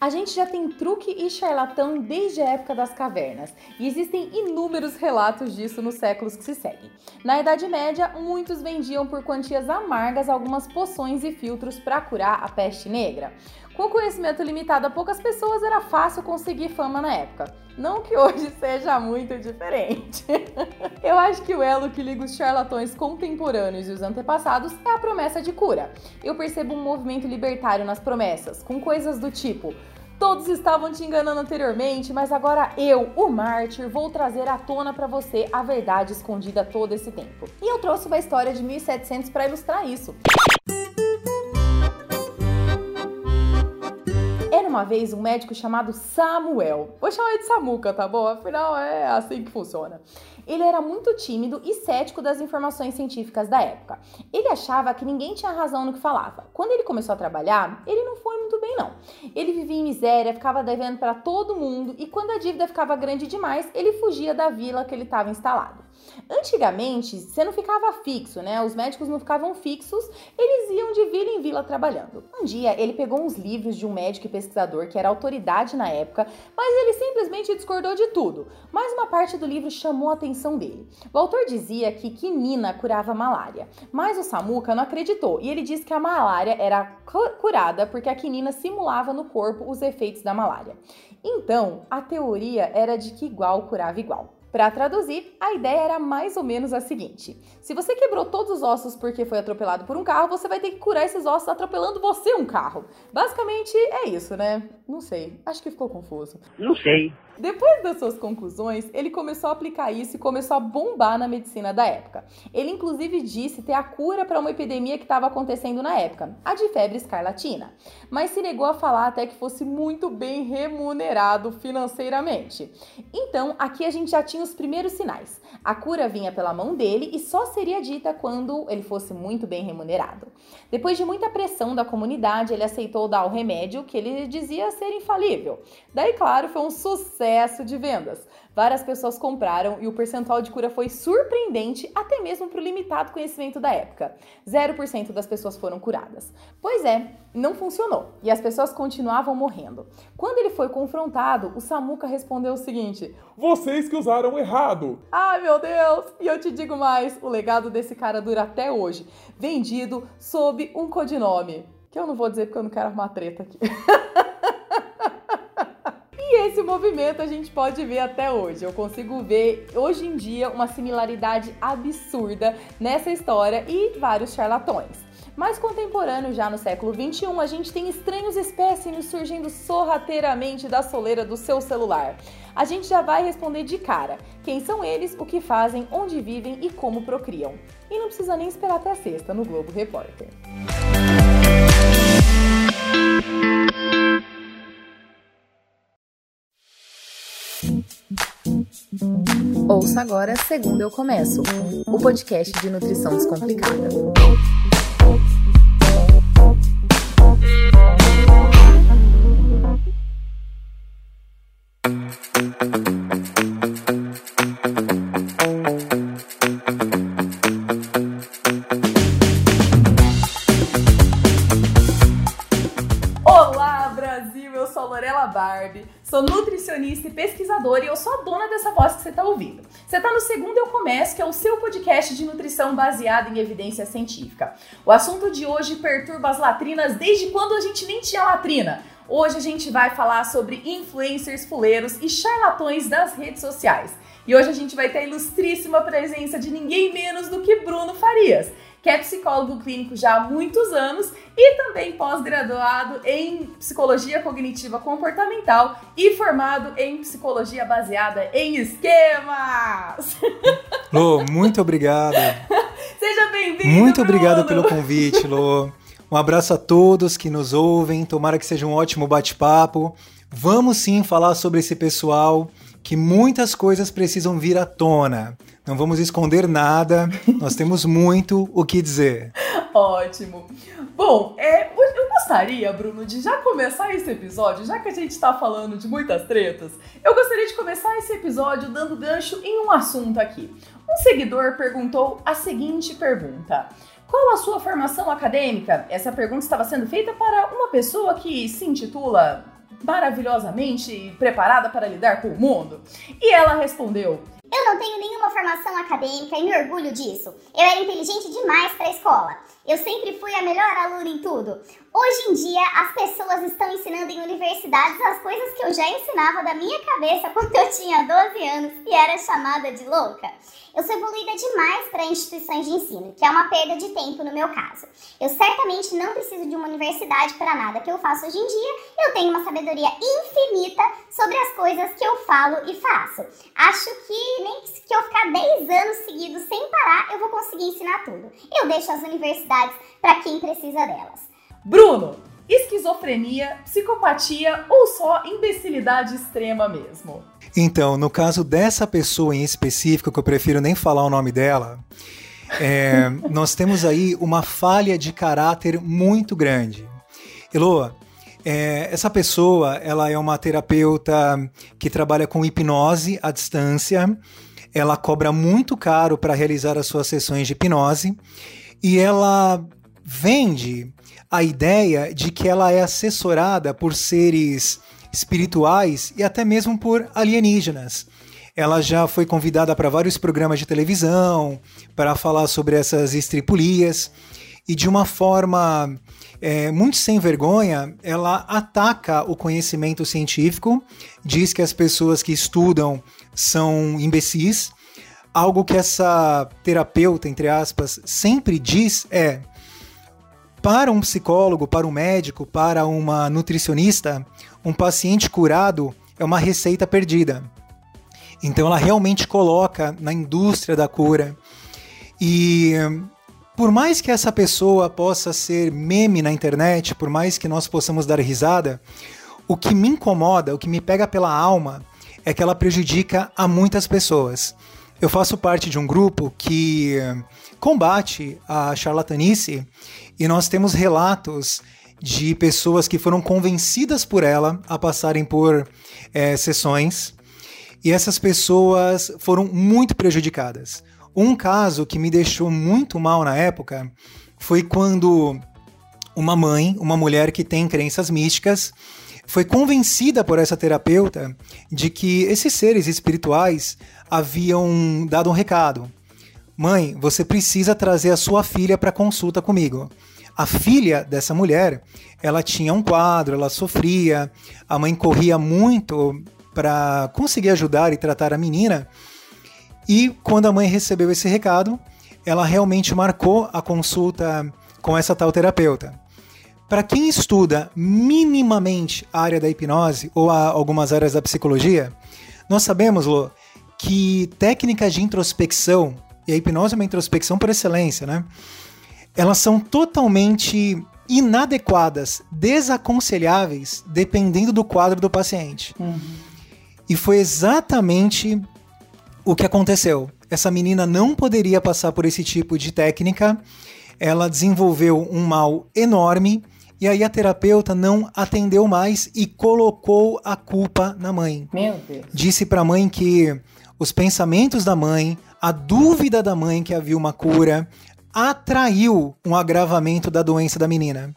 A gente já tem truque e charlatão desde a época das cavernas, e existem inúmeros relatos disso nos séculos que se seguem. Na Idade Média, muitos vendiam por quantias amargas algumas poções e filtros para curar a peste negra. Com conhecimento limitado a poucas pessoas, era fácil conseguir fama na época. Não que hoje seja muito diferente. Eu acho que o elo que liga os charlatões contemporâneos e os antepassados é a promessa de cura. Eu percebo um movimento libertário nas promessas, com coisas do tipo: Todos estavam te enganando anteriormente, mas agora eu, o mártir, vou trazer à tona para você a verdade escondida todo esse tempo. E eu trouxe uma história de 1700 para ilustrar isso. Uma vez um médico chamado Samuel. Vou chamar ele de Samuca, tá bom? Afinal, é assim que funciona. Ele era muito tímido e cético das informações científicas da época. Ele achava que ninguém tinha razão no que falava. Quando ele começou a trabalhar, ele não foi muito bem, não. Ele vivia em miséria, ficava devendo para todo mundo e quando a dívida ficava grande demais, ele fugia da vila que ele estava instalado. Antigamente, você não ficava fixo, né? Os médicos não ficavam fixos, eles iam de vila em vila trabalhando. Um dia, ele pegou uns livros de um médico e pesquisador que era autoridade na época, mas ele simplesmente discordou de tudo. Mas uma parte do livro chamou a atenção dele. O autor dizia que quinina curava malária, mas o Samuca não acreditou e ele disse que a malária era curada porque a quinina simulava no corpo os efeitos da malária. Então, a teoria era de que igual curava igual. Para traduzir, a ideia era mais ou menos a seguinte: se você quebrou todos os ossos porque foi atropelado por um carro, você vai ter que curar esses ossos atropelando você um carro. Basicamente é isso, né? Não sei, acho que ficou confuso. Não sei. Depois das suas conclusões, ele começou a aplicar isso e começou a bombar na medicina da época. Ele inclusive disse ter a cura para uma epidemia que estava acontecendo na época, a de febre escarlatina, mas se negou a falar até que fosse muito bem remunerado financeiramente. Então, aqui a gente já tinha os primeiros sinais. A cura vinha pela mão dele e só seria dita quando ele fosse muito bem remunerado. Depois de muita pressão da comunidade, ele aceitou dar o remédio que ele dizia ser infalível. Daí, claro, foi um sucesso de vendas. Várias pessoas compraram e o percentual de cura foi surpreendente, até mesmo para o limitado conhecimento da época. 0% das pessoas foram curadas. Pois é, não funcionou e as pessoas continuavam morrendo. Quando ele foi confrontado, o Samuca respondeu o seguinte: Vocês que usaram errado! Ai meu Deus! E eu te digo mais: o legado desse cara dura até hoje, vendido sob um codinome. Que eu não vou dizer porque eu não quero arrumar treta aqui. esse movimento a gente pode ver até hoje. Eu consigo ver hoje em dia uma similaridade absurda nessa história e vários charlatões. Mais contemporâneo, já no século 21, a gente tem estranhos espécimes surgindo sorrateiramente da soleira do seu celular. A gente já vai responder de cara quem são eles, o que fazem, onde vivem e como procriam. E não precisa nem esperar até a sexta no Globo Repórter. Ouça agora Segundo Eu Começo, o podcast de nutrição descomplicada. Que você está ouvindo. Você está no Segundo Eu Começo, que é o seu podcast de nutrição baseado em evidência científica. O assunto de hoje perturba as latrinas desde quando a gente nem tinha latrina. Hoje a gente vai falar sobre influencers fuleiros e charlatões das redes sociais. E hoje a gente vai ter a ilustríssima presença de ninguém menos do que Bruno Farias que é psicólogo clínico já há muitos anos e também pós-graduado em psicologia cognitiva comportamental e formado em psicologia baseada em esquemas. Lô, muito obrigada. Seja bem-vindo. Muito obrigado pelo convite, Lô. Um abraço a todos que nos ouvem. Tomara que seja um ótimo bate-papo. Vamos sim falar sobre esse pessoal que muitas coisas precisam vir à tona. Não vamos esconder nada, nós temos muito o que dizer. Ótimo. Bom, é, eu gostaria, Bruno, de já começar esse episódio, já que a gente está falando de muitas tretas, eu gostaria de começar esse episódio dando gancho em um assunto aqui. Um seguidor perguntou a seguinte pergunta. Qual a sua formação acadêmica? Essa pergunta estava sendo feita para uma pessoa que se intitula maravilhosamente preparada para lidar com o mundo? E ela respondeu: eu não tenho nenhuma formação acadêmica e me orgulho disso. Eu era inteligente demais para a escola. Eu sempre fui a melhor aluna em tudo. Hoje em dia, as pessoas estão ensinando em universidades as coisas que eu já ensinava da minha cabeça quando eu tinha 12 anos e era chamada de louca. Eu sou evoluída demais para instituições de ensino, que é uma perda de tempo no meu caso. Eu certamente não preciso de uma universidade para nada que eu faço hoje em dia. Eu tenho uma sabedoria infinita sobre as coisas que eu falo e faço. Acho que nem que eu ficar 10 anos seguidos sem parar, eu vou conseguir ensinar tudo. Eu deixo as universidades para quem precisa delas. Bruno, esquizofrenia, psicopatia ou só imbecilidade extrema mesmo? Então, no caso dessa pessoa em específico, que eu prefiro nem falar o nome dela, é, nós temos aí uma falha de caráter muito grande. Eloa, é, essa pessoa, ela é uma terapeuta que trabalha com hipnose à distância. Ela cobra muito caro para realizar as suas sessões de hipnose e ela vende a ideia de que ela é assessorada por seres espirituais e até mesmo por alienígenas. Ela já foi convidada para vários programas de televisão para falar sobre essas estripulias e de uma forma é, muito sem vergonha, ela ataca o conhecimento científico, diz que as pessoas que estudam são imbecis. Algo que essa terapeuta, entre aspas, sempre diz é: para um psicólogo, para um médico, para uma nutricionista, um paciente curado é uma receita perdida. Então ela realmente coloca na indústria da cura. E por mais que essa pessoa possa ser meme na internet, por mais que nós possamos dar risada, o que me incomoda, o que me pega pela alma, é que ela prejudica a muitas pessoas. Eu faço parte de um grupo que combate a charlatanice e nós temos relatos de pessoas que foram convencidas por ela a passarem por é, sessões e essas pessoas foram muito prejudicadas. Um caso que me deixou muito mal na época foi quando uma mãe, uma mulher que tem crenças místicas, foi convencida por essa terapeuta de que esses seres espirituais haviam dado um recado. Mãe, você precisa trazer a sua filha para consulta comigo. A filha dessa mulher, ela tinha um quadro, ela sofria, a mãe corria muito para conseguir ajudar e tratar a menina. E quando a mãe recebeu esse recado, ela realmente marcou a consulta com essa tal terapeuta. Para quem estuda minimamente a área da hipnose ou algumas áreas da psicologia, nós sabemos, Lô, que técnicas de introspecção, e a hipnose é uma introspecção por excelência, né? elas são totalmente inadequadas, desaconselháveis, dependendo do quadro do paciente. Uhum. E foi exatamente o que aconteceu. Essa menina não poderia passar por esse tipo de técnica. Ela desenvolveu um mal enorme e aí a terapeuta não atendeu mais e colocou a culpa na mãe. Meu Deus. Disse para a mãe que os pensamentos da mãe, a dúvida da mãe que havia uma cura, atraiu um agravamento da doença da menina.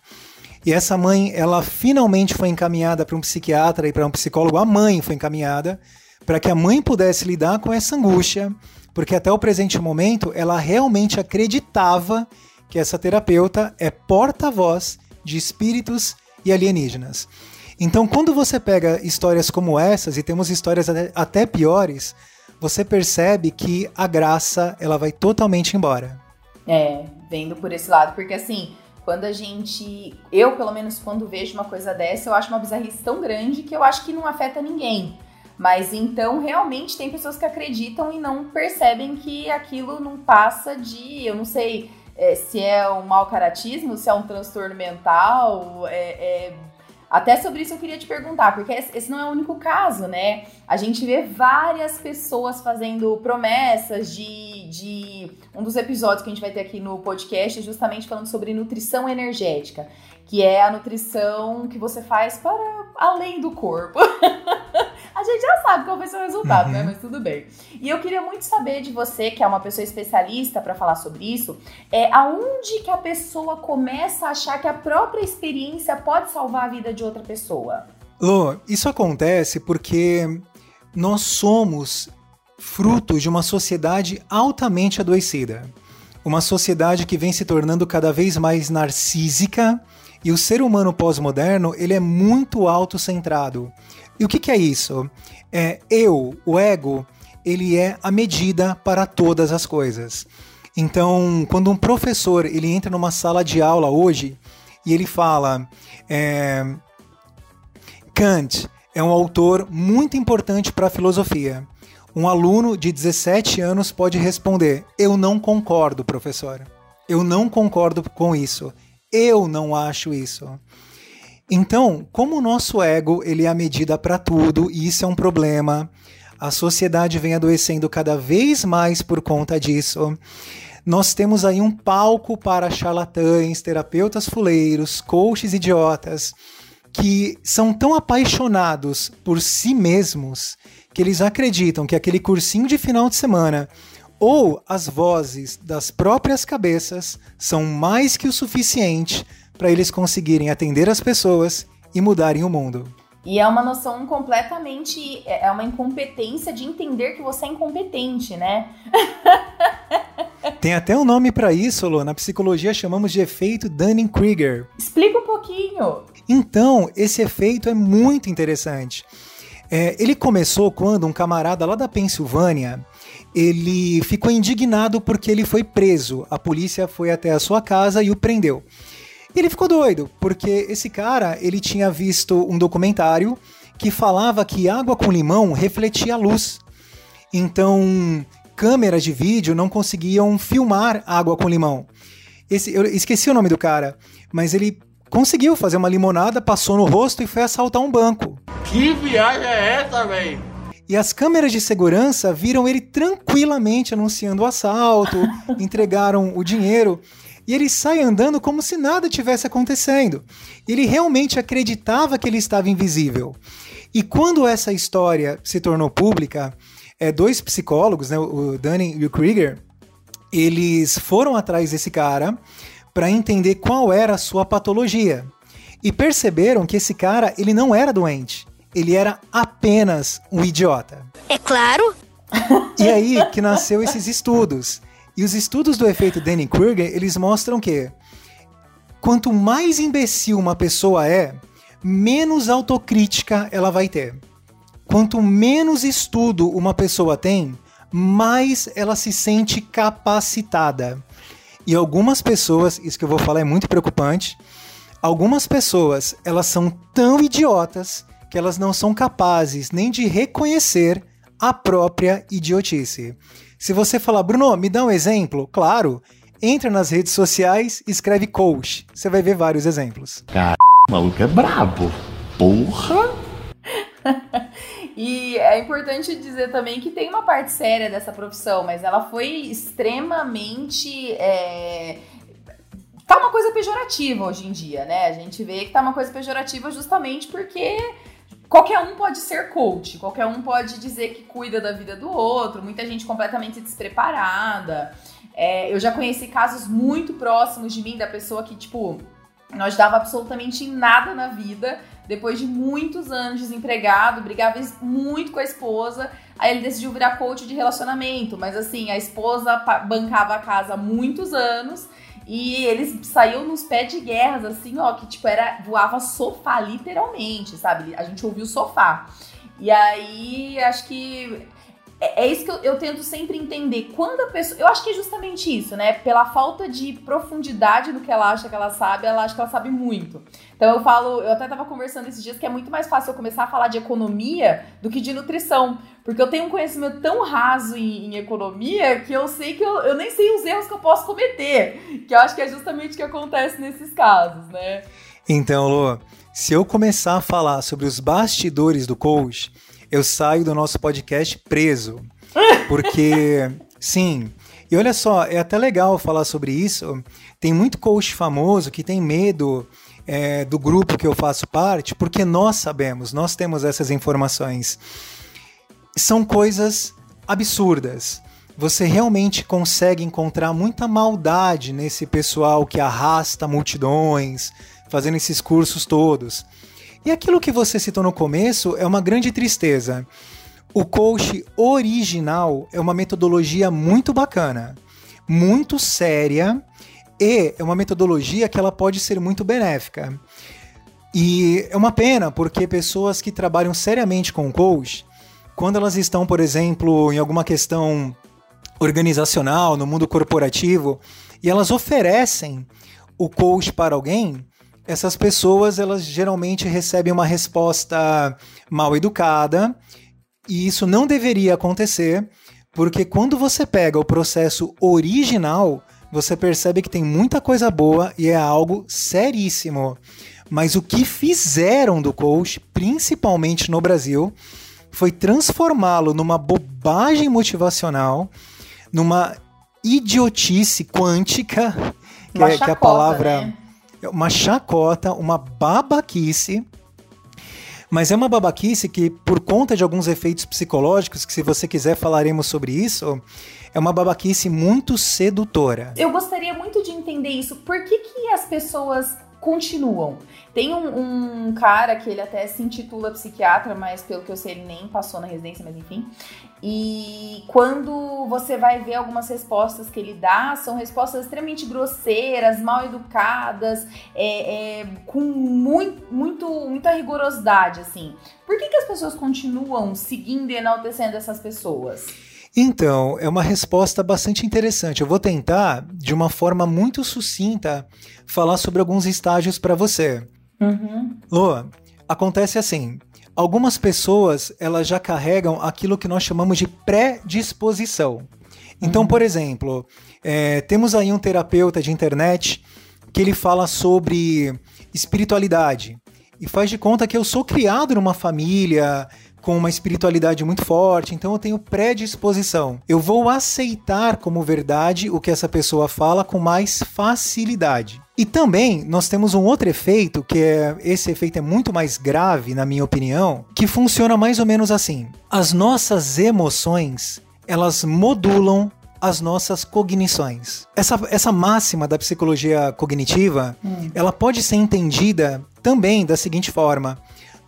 E essa mãe, ela finalmente foi encaminhada para um psiquiatra e para um psicólogo. A mãe foi encaminhada para que a mãe pudesse lidar com essa angústia, porque até o presente momento ela realmente acreditava que essa terapeuta é porta-voz de espíritos e alienígenas. Então, quando você pega histórias como essas, e temos histórias até piores, você percebe que a graça ela vai totalmente embora. É, vendo por esse lado, porque assim, quando a gente. Eu, pelo menos, quando vejo uma coisa dessa, eu acho uma bizarrice tão grande que eu acho que não afeta ninguém. Mas então, realmente, tem pessoas que acreditam e não percebem que aquilo não passa de. Eu não sei é, se é um mau caratismo, se é um transtorno mental, é, é até sobre isso eu queria te perguntar, porque esse não é o único caso, né? A gente vê várias pessoas fazendo promessas de, de. Um dos episódios que a gente vai ter aqui no podcast é justamente falando sobre nutrição energética, que é a nutrição que você faz para além do corpo. a gente já sabe qual vai ser o resultado, né? uhum. né? Mas tudo bem. E eu queria muito saber de você, que é uma pessoa especialista para falar sobre isso, é aonde que a pessoa começa a achar que a própria experiência pode salvar a vida de outra pessoa? Lô, isso acontece porque nós somos frutos de uma sociedade altamente adoecida. Uma sociedade que vem se tornando cada vez mais narcísica e o ser humano pós-moderno ele é muito autocentrado. E o que, que é isso? É eu, o ego, ele é a medida para todas as coisas. Então, quando um professor ele entra numa sala de aula hoje e ele fala é, Kant é um autor muito importante para a filosofia. Um aluno de 17 anos pode responder: Eu não concordo, professor. Eu não concordo com isso. Eu não acho isso. Então, como o nosso ego ele é a medida para tudo, e isso é um problema, a sociedade vem adoecendo cada vez mais por conta disso. Nós temos aí um palco para charlatães, terapeutas fuleiros, coaches idiotas, que são tão apaixonados por si mesmos que eles acreditam que aquele cursinho de final de semana ou as vozes das próprias cabeças são mais que o suficiente para eles conseguirem atender as pessoas e mudarem o mundo. E é uma noção completamente. É, é uma incompetência de entender que você é incompetente, né? Tem até um nome para isso, Lô. Na psicologia chamamos de efeito Dunning-Kruger. Explica um pouquinho. Então, esse efeito é muito interessante. É, ele começou quando um camarada lá da Pensilvânia ele ficou indignado porque ele foi preso. A polícia foi até a sua casa e o prendeu. Ele ficou doido porque esse cara ele tinha visto um documentário que falava que água com limão refletia a luz. Então, câmeras de vídeo não conseguiam filmar água com limão. Esse, eu esqueci o nome do cara, mas ele conseguiu fazer uma limonada, passou no rosto e foi assaltar um banco. Que viagem é essa, velho? E as câmeras de segurança viram ele tranquilamente anunciando o assalto, entregaram o dinheiro. E ele sai andando como se nada tivesse acontecendo. Ele realmente acreditava que ele estava invisível. E quando essa história se tornou pública, é, dois psicólogos, né, o Dunning e o Krieger, eles foram atrás desse cara para entender qual era a sua patologia. E perceberam que esse cara, ele não era doente. Ele era apenas um idiota. É claro. E aí que nasceu esses estudos. E os estudos do efeito Dunning-Kruger, eles mostram que quanto mais imbecil uma pessoa é, menos autocrítica ela vai ter. Quanto menos estudo uma pessoa tem, mais ela se sente capacitada. E algumas pessoas, isso que eu vou falar é muito preocupante, algumas pessoas, elas são tão idiotas que elas não são capazes nem de reconhecer a própria idiotice. Se você falar, Bruno, me dá um exemplo, claro, entra nas redes sociais e escreve coach. Você vai ver vários exemplos. Cara, o maluco é brabo. Porra! e é importante dizer também que tem uma parte séria dessa profissão, mas ela foi extremamente. É... Tá uma coisa pejorativa hoje em dia, né? A gente vê que tá uma coisa pejorativa justamente porque qualquer um pode ser coach, qualquer um pode dizer que cuida da vida do outro, muita gente completamente despreparada. É, eu já conheci casos muito próximos de mim, da pessoa que, tipo, não ajudava absolutamente em nada na vida, depois de muitos anos desempregado, brigava muito com a esposa, aí ele decidiu virar coach de relacionamento, mas assim, a esposa bancava a casa há muitos anos e eles saíam nos pés de guerras, assim, ó, que tipo, era, voava sofá, literalmente, sabe? A gente ouvia o sofá. E aí, acho que é, é isso que eu, eu, tento sempre entender. Quando a pessoa. Eu acho que é justamente isso, né? Pela falta de profundidade do que ela acha que ela sabe, ela acha que ela sabe muito. Então eu falo, eu até tava conversando esses dias que é muito mais fácil eu começar a falar de economia do que de nutrição. Porque eu tenho um conhecimento tão raso em, em economia que eu sei que eu, eu nem sei os erros que eu posso cometer. Que eu acho que é justamente o que acontece nesses casos, né? Então, Lu, se eu começar a falar sobre os bastidores do coach eu saio do nosso podcast preso. Porque, sim. E olha só, é até legal falar sobre isso. Tem muito coach famoso que tem medo é, do grupo que eu faço parte, porque nós sabemos, nós temos essas informações. São coisas absurdas. Você realmente consegue encontrar muita maldade nesse pessoal que arrasta multidões, fazendo esses cursos todos. E aquilo que você citou no começo é uma grande tristeza. O coach original é uma metodologia muito bacana, muito séria e é uma metodologia que ela pode ser muito benéfica. E é uma pena porque pessoas que trabalham seriamente com coach, quando elas estão, por exemplo, em alguma questão organizacional, no mundo corporativo, e elas oferecem o coach para alguém, essas pessoas elas geralmente recebem uma resposta mal educada, e isso não deveria acontecer, porque quando você pega o processo original, você percebe que tem muita coisa boa e é algo seríssimo. Mas o que fizeram do coach, principalmente no Brasil, foi transformá-lo numa bobagem motivacional, numa idiotice quântica, que, é, chacota, que é a palavra. Né? Uma chacota, uma babaquice. Mas é uma babaquice que, por conta de alguns efeitos psicológicos, que se você quiser falaremos sobre isso, é uma babaquice muito sedutora. Eu gostaria muito de entender isso. Por que, que as pessoas continuam? Tem um, um, cara que ele até se intitula psiquiatra, mas pelo que eu sei ele nem passou na residência, mas enfim. E quando você vai ver algumas respostas que ele dá, são respostas extremamente grosseiras, mal educadas, é, é, com muito, muito, muita rigorosidade, assim. Por que, que as pessoas continuam seguindo e enaltecendo essas pessoas? Então, é uma resposta bastante interessante. Eu vou tentar, de uma forma muito sucinta, falar sobre alguns estágios para você. Uhum. Lua, acontece assim. Algumas pessoas elas já carregam aquilo que nós chamamos de predisposição. Então, uhum. por exemplo, é, temos aí um terapeuta de internet que ele fala sobre espiritualidade e faz de conta que eu sou criado numa família com uma espiritualidade muito forte, então eu tenho predisposição. Eu vou aceitar como verdade o que essa pessoa fala com mais facilidade. E também nós temos um outro efeito, que é esse efeito é muito mais grave, na minha opinião, que funciona mais ou menos assim. As nossas emoções, elas modulam as nossas cognições. Essa, essa máxima da psicologia cognitiva, hum. ela pode ser entendida também da seguinte forma: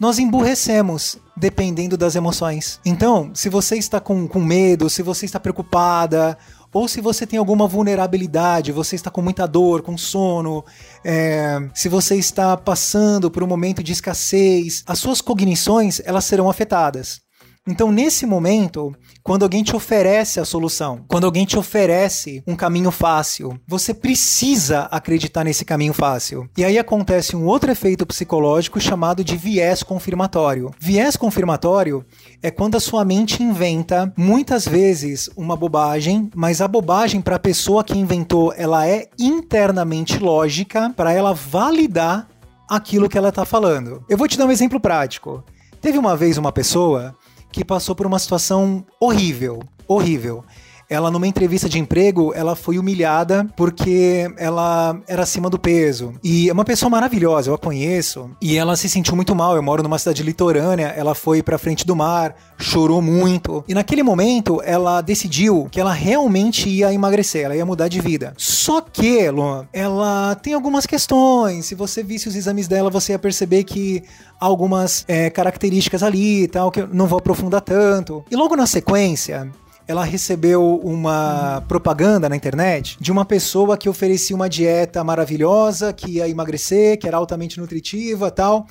nós emburrecemos dependendo das emoções. Então, se você está com, com medo, se você está preocupada, ou se você tem alguma vulnerabilidade, você está com muita dor, com sono, é, se você está passando por um momento de escassez, as suas cognições elas serão afetadas. Então, nesse momento, quando alguém te oferece a solução, quando alguém te oferece um caminho fácil, você precisa acreditar nesse caminho fácil. E aí acontece um outro efeito psicológico chamado de viés confirmatório. Viés confirmatório é quando a sua mente inventa muitas vezes uma bobagem, mas a bobagem para a pessoa que inventou, ela é internamente lógica para ela validar aquilo que ela está falando. Eu vou te dar um exemplo prático. Teve uma vez uma pessoa que passou por uma situação horrível, horrível. Ela, numa entrevista de emprego, ela foi humilhada porque ela era acima do peso. E é uma pessoa maravilhosa, eu a conheço. E ela se sentiu muito mal. Eu moro numa cidade litorânea, ela foi pra frente do mar, chorou muito. E naquele momento, ela decidiu que ela realmente ia emagrecer, ela ia mudar de vida. Só que, Luan, ela tem algumas questões. Se você visse os exames dela, você ia perceber que algumas é, características ali e tal, que eu não vou aprofundar tanto. E logo na sequência, ela recebeu uma propaganda na internet de uma pessoa que oferecia uma dieta maravilhosa, que ia emagrecer, que era altamente nutritiva tal.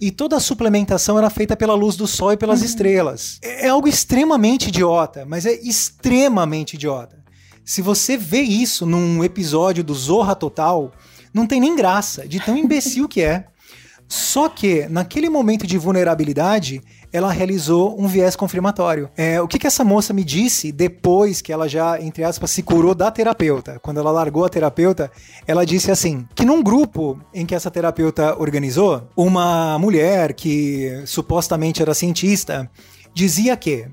E toda a suplementação era feita pela luz do sol e pelas uhum. estrelas. É, é algo extremamente idiota, mas é extremamente idiota. Se você vê isso num episódio do Zorra Total, não tem nem graça, de tão imbecil que é. Só que, naquele momento de vulnerabilidade, ela realizou um viés confirmatório. É, o que, que essa moça me disse depois que ela já, entre aspas, se curou da terapeuta? Quando ela largou a terapeuta, ela disse assim: que num grupo em que essa terapeuta organizou, uma mulher que supostamente era cientista dizia que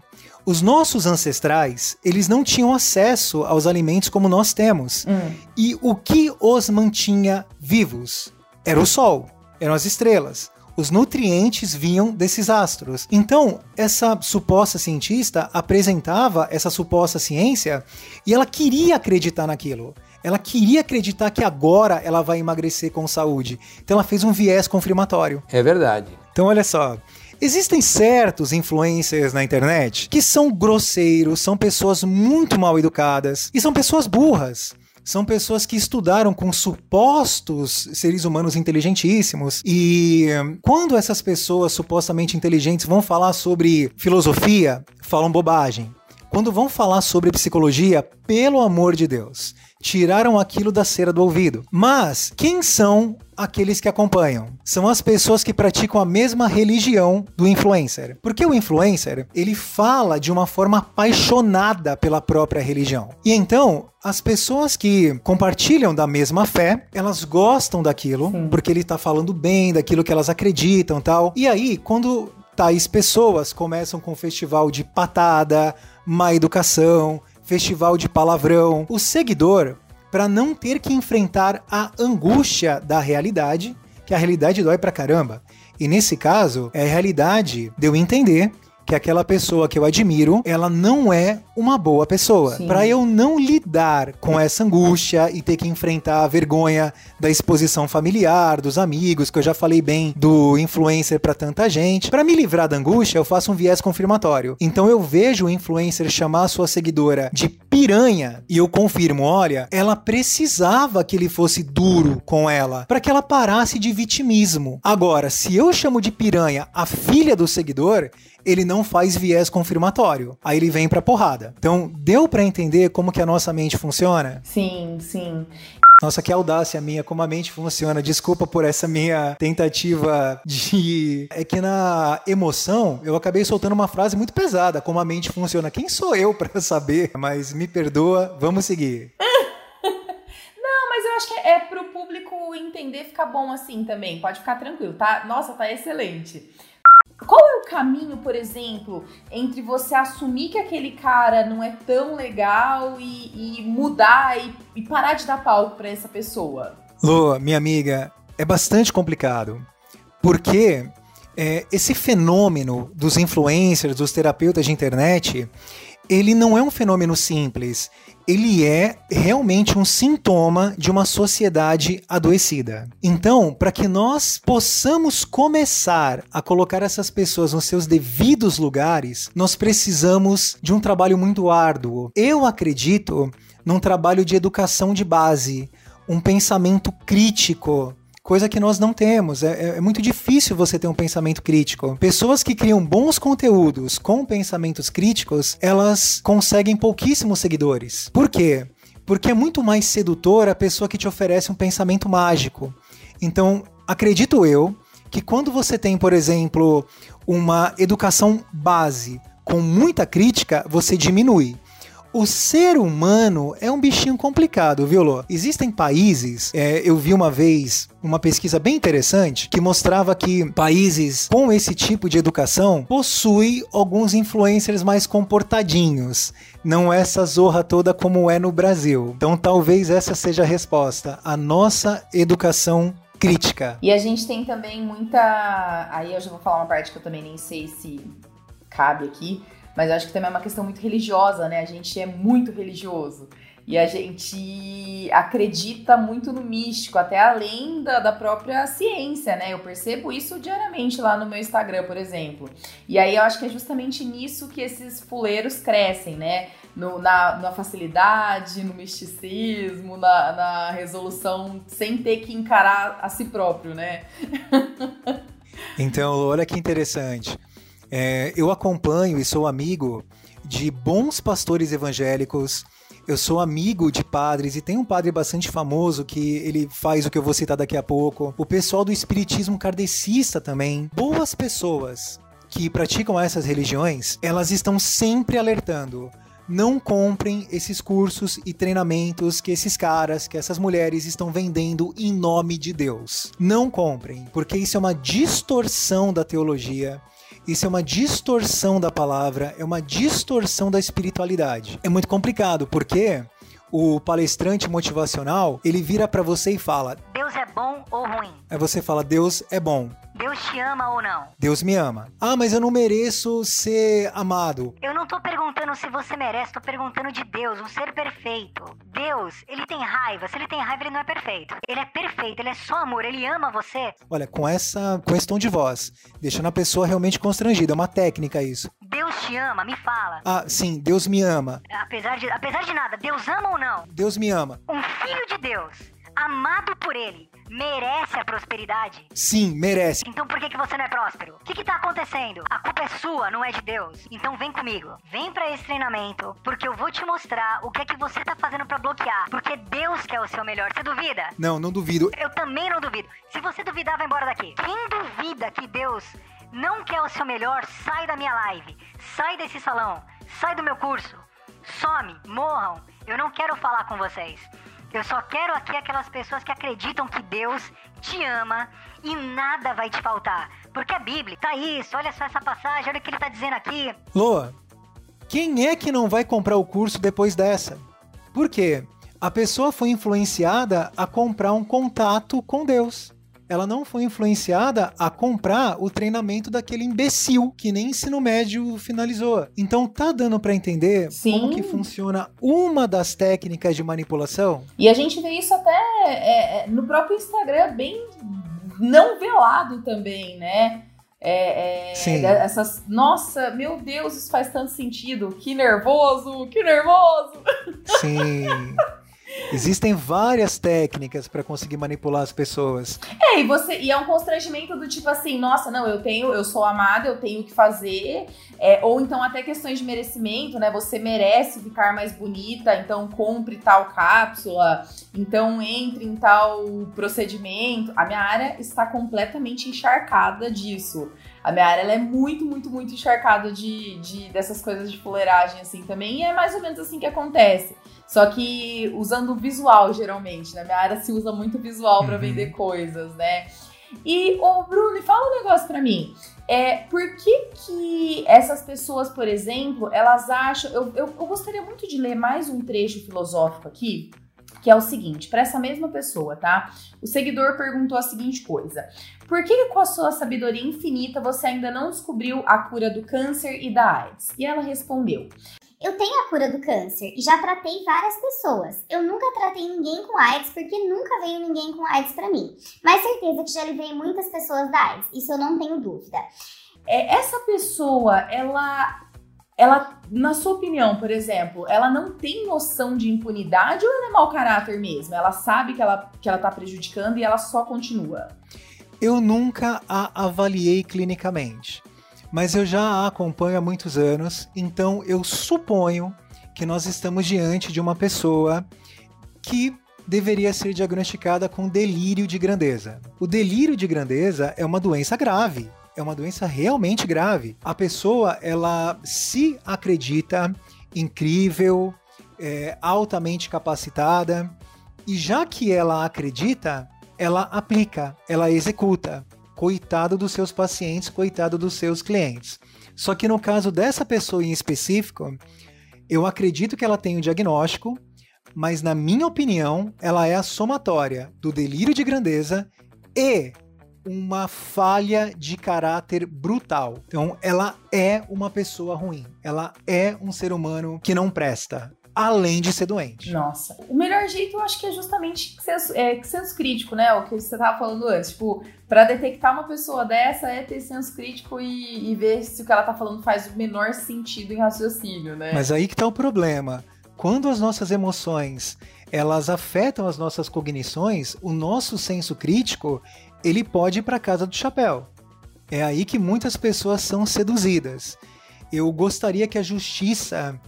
os nossos ancestrais, eles não tinham acesso aos alimentos como nós temos. Hum. E o que os mantinha vivos era o sol, eram as estrelas os nutrientes vinham desses astros. Então, essa suposta cientista apresentava essa suposta ciência e ela queria acreditar naquilo. Ela queria acreditar que agora ela vai emagrecer com saúde. Então ela fez um viés confirmatório. É verdade. Então olha só, Existem certos influencers na internet que são grosseiros, são pessoas muito mal educadas e são pessoas burras. São pessoas que estudaram com supostos seres humanos inteligentíssimos. E quando essas pessoas supostamente inteligentes vão falar sobre filosofia, falam bobagem. Quando vão falar sobre psicologia, pelo amor de Deus, tiraram aquilo da cera do ouvido. Mas quem são aqueles que acompanham? São as pessoas que praticam a mesma religião do influencer. Porque o influencer, ele fala de uma forma apaixonada pela própria religião. E então, as pessoas que compartilham da mesma fé, elas gostam daquilo, Sim. porque ele está falando bem daquilo que elas acreditam, tal. E aí, quando tais pessoas começam com o festival de patada, má educação, festival de palavrão. O seguidor, para não ter que enfrentar a angústia da realidade, que a realidade dói pra caramba. E nesse caso, é a realidade de eu entender que aquela pessoa que eu admiro, ela não é uma boa pessoa. Para eu não lidar com essa angústia e ter que enfrentar a vergonha da exposição familiar, dos amigos, que eu já falei bem do influencer para tanta gente, para me livrar da angústia, eu faço um viés confirmatório. Então eu vejo o influencer chamar a sua seguidora de piranha e eu confirmo, olha, ela precisava que ele fosse duro com ela para que ela parasse de vitimismo. Agora, se eu chamo de piranha a filha do seguidor, ele não faz viés confirmatório. Aí ele vem pra porrada. Então, deu para entender como que a nossa mente funciona? Sim, sim. Nossa, que audácia minha, como a mente funciona. Desculpa por essa minha tentativa de. É que na emoção eu acabei soltando uma frase muito pesada, como a mente funciona. Quem sou eu para saber? Mas me perdoa, vamos seguir. Não, mas eu acho que é pro público entender ficar bom assim também. Pode ficar tranquilo, tá? Nossa, tá excelente. Qual é o caminho, por exemplo, entre você assumir que aquele cara não é tão legal e, e mudar e, e, parar de dar palco para essa pessoa? Lô, minha amiga, é bastante complicado. Porque é, esse fenômeno dos influencers, dos terapeutas de internet, ele não é um fenômeno simples ele é realmente um sintoma de uma sociedade adoecida. Então, para que nós possamos começar a colocar essas pessoas nos seus devidos lugares, nós precisamos de um trabalho muito árduo. Eu acredito num trabalho de educação de base, um pensamento crítico, coisa que nós não temos. É, é, é, muito difícil você ter um pensamento crítico. Pessoas que criam bons conteúdos com pensamentos críticos, elas conseguem pouquíssimos seguidores. Por quê? Porque é muito mais sedutor a pessoa que te oferece um pensamento mágico. Então, acredito eu que quando você tem, por exemplo, uma educação base com muita crítica, você diminui. O ser humano é um bichinho complicado, viu, Lô? Existem países, é, eu vi uma vez uma pesquisa bem interessante que mostrava que países com esse tipo de educação possuem alguns influencers mais comportadinhos. Não essa zorra toda como é no Brasil. Então talvez essa seja a resposta. A nossa educação crítica. E a gente tem também muita. Aí eu já vou falar uma parte que eu também nem sei se cabe aqui mas eu acho que também é uma questão muito religiosa, né? A gente é muito religioso. E a gente acredita muito no místico, até além da, da, própria ciência, né? Eu percebo isso diariamente lá no meu Instagram, por exemplo. E aí eu acho que é justamente nisso que esses fuleiros crescem, né? No, na, na facilidade, no misticismo, na, na resolução, sem ter que encarar a si próprio, né? então, olha que interessante. É, eu acompanho e sou amigo de bons pastores evangélicos. Eu sou amigo de padres e tem um padre bastante famoso que ele faz o que eu vou citar daqui a pouco. O pessoal do espiritismo kardecista também. Boas pessoas que praticam essas religiões, elas estão sempre alertando não comprem esses cursos e treinamentos que esses caras, que essas mulheres estão vendendo em nome de Deus. Não comprem, porque isso é uma distorção da teologia. Isso é uma distorção da palavra, é uma distorção da espiritualidade. É muito complicado, porque o palestrante motivacional, ele vira para você e fala: Deus é bom ou ruim? Aí você fala, Deus é bom. Deus te ama ou não? Deus me ama. Ah, mas eu não mereço ser amado. Eu não tô perguntando se você merece, tô perguntando de Deus, um ser perfeito. Deus, ele tem raiva. Se ele tem raiva, ele não é perfeito. Ele é perfeito, ele é só amor, ele ama você. Olha, com essa tom de voz, deixando a pessoa realmente constrangida. É uma técnica isso. Deus te ama, me fala. Ah, sim, Deus me ama. Apesar de, apesar de nada, Deus ama ou não? Deus me ama. Um filho de Deus, amado por ele, merece a prosperidade? Sim, merece. Então por que, que você não é próspero? O que, que tá acontecendo? A culpa é sua, não é de Deus. Então vem comigo. Vem pra esse treinamento, porque eu vou te mostrar o que é que você tá fazendo pra bloquear. Porque Deus quer o seu melhor. Você duvida? Não, não duvido. Eu também não duvido. Se você duvidar, vai embora daqui. Quem duvida que Deus não quer o seu melhor, sai da minha live. Sai desse salão. Sai do meu curso. Some, morram. Eu não quero falar com vocês. Eu só quero aqui aquelas pessoas que acreditam que Deus te ama e nada vai te faltar. Porque a Bíblia, tá isso, olha só essa passagem, olha o que ele tá dizendo aqui. Loa, quem é que não vai comprar o curso depois dessa? Por quê? A pessoa foi influenciada a comprar um contato com Deus. Ela não foi influenciada a comprar o treinamento daquele imbecil que nem ensino médio finalizou. Então tá dando para entender Sim. como que funciona uma das técnicas de manipulação? E a gente vê isso até é, é, no próprio Instagram, bem não velado também, né? É, é, Sim. essas, nossa, meu Deus, isso faz tanto sentido. Que nervoso, que nervoso. Sim. Existem várias técnicas para conseguir manipular as pessoas. É, e você e é um constrangimento do tipo assim, nossa, não, eu tenho, eu sou amada, eu tenho que fazer, é, ou então até questões de merecimento, né? Você merece ficar mais bonita, então compre tal cápsula, então entre em tal procedimento. A minha área está completamente encharcada disso. A minha área ela é muito, muito, muito encharcada de, de dessas coisas de fuleiragem assim também, e é mais ou menos assim que acontece. Só que usando o visual, geralmente. Na minha área se usa muito visual para Uhum. vender coisas, né? E, ô Bruno, fala um negócio pra mim. É, por que que essas pessoas, por exemplo, elas acham... Eu, eu, eu gostaria muito de ler mais um trecho filosófico aqui, que é o seguinte, para essa mesma pessoa, tá? O seguidor perguntou a seguinte coisa. Por que com a sua sabedoria infinita você ainda não descobriu a cura do câncer e da AIDS? E ela respondeu. Eu tenho a cura do câncer e já tratei várias pessoas. Eu nunca tratei ninguém com AIDS porque nunca veio ninguém com AIDS pra mim. Mas certeza que já livrei muitas pessoas da AIDS, isso eu não tenho dúvida. É, essa pessoa, ela, ela, na sua opinião, por exemplo, ela não tem noção de impunidade ou ela é mau caráter mesmo? Ela sabe que ela, que ela tá prejudicando e ela só continua? Eu nunca a avaliei clinicamente, mas eu já a acompanho há muitos anos, então eu suponho que nós estamos diante de uma pessoa que deveria ser diagnosticada com delírio de grandeza. O delírio de grandeza é uma doença grave, é uma doença realmente grave. A pessoa ela se acredita incrível, é, altamente capacitada e já que ela acredita, ela aplica, ela executa. Coitado dos seus pacientes, coitado dos seus clientes. Só que no caso dessa pessoa em específico, eu acredito que ela tem o diagnóstico, mas na minha opinião, ela é a somatória do delírio de grandeza e uma falha de caráter brutal. Então, ela é uma pessoa ruim. Ela é um ser humano que não presta, além de ser doente. Nossa. O melhor jeito eu acho que é justamente senso, é, senso crítico, né? O que você tava falando antes. Tipo, pra detectar uma pessoa dessa é ter senso crítico e, e ver se o que ela tá falando faz o menor sentido em raciocínio, né? Mas aí que tá o problema. Quando as nossas emoções elas afetam as nossas cognições, o nosso senso crítico ele pode ir para casa do chapéu. É aí que muitas pessoas são seduzidas. Eu gostaria que a justiça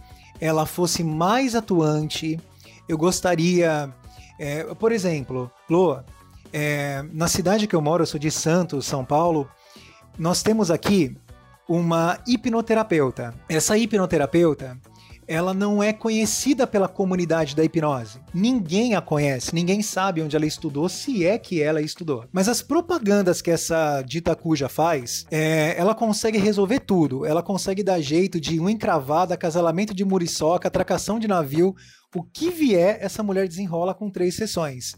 ela fosse mais atuante. Eu gostaria, é, por exemplo, Lô, é, na cidade que eu moro, eu sou de Santos, São Paulo. Nós temos aqui uma hipnoterapeuta. Essa hipnoterapeuta ela não é conhecida pela comunidade da hipnose. Ninguém a conhece, ninguém sabe onde ela estudou, se é que ela estudou. Mas as propagandas que essa dita cuja faz, é, ela consegue resolver tudo. Ela consegue dar jeito de unha encravada, acasalamento de muriçoca, atracação de navio. O que vier, essa mulher desenrola com três sessões.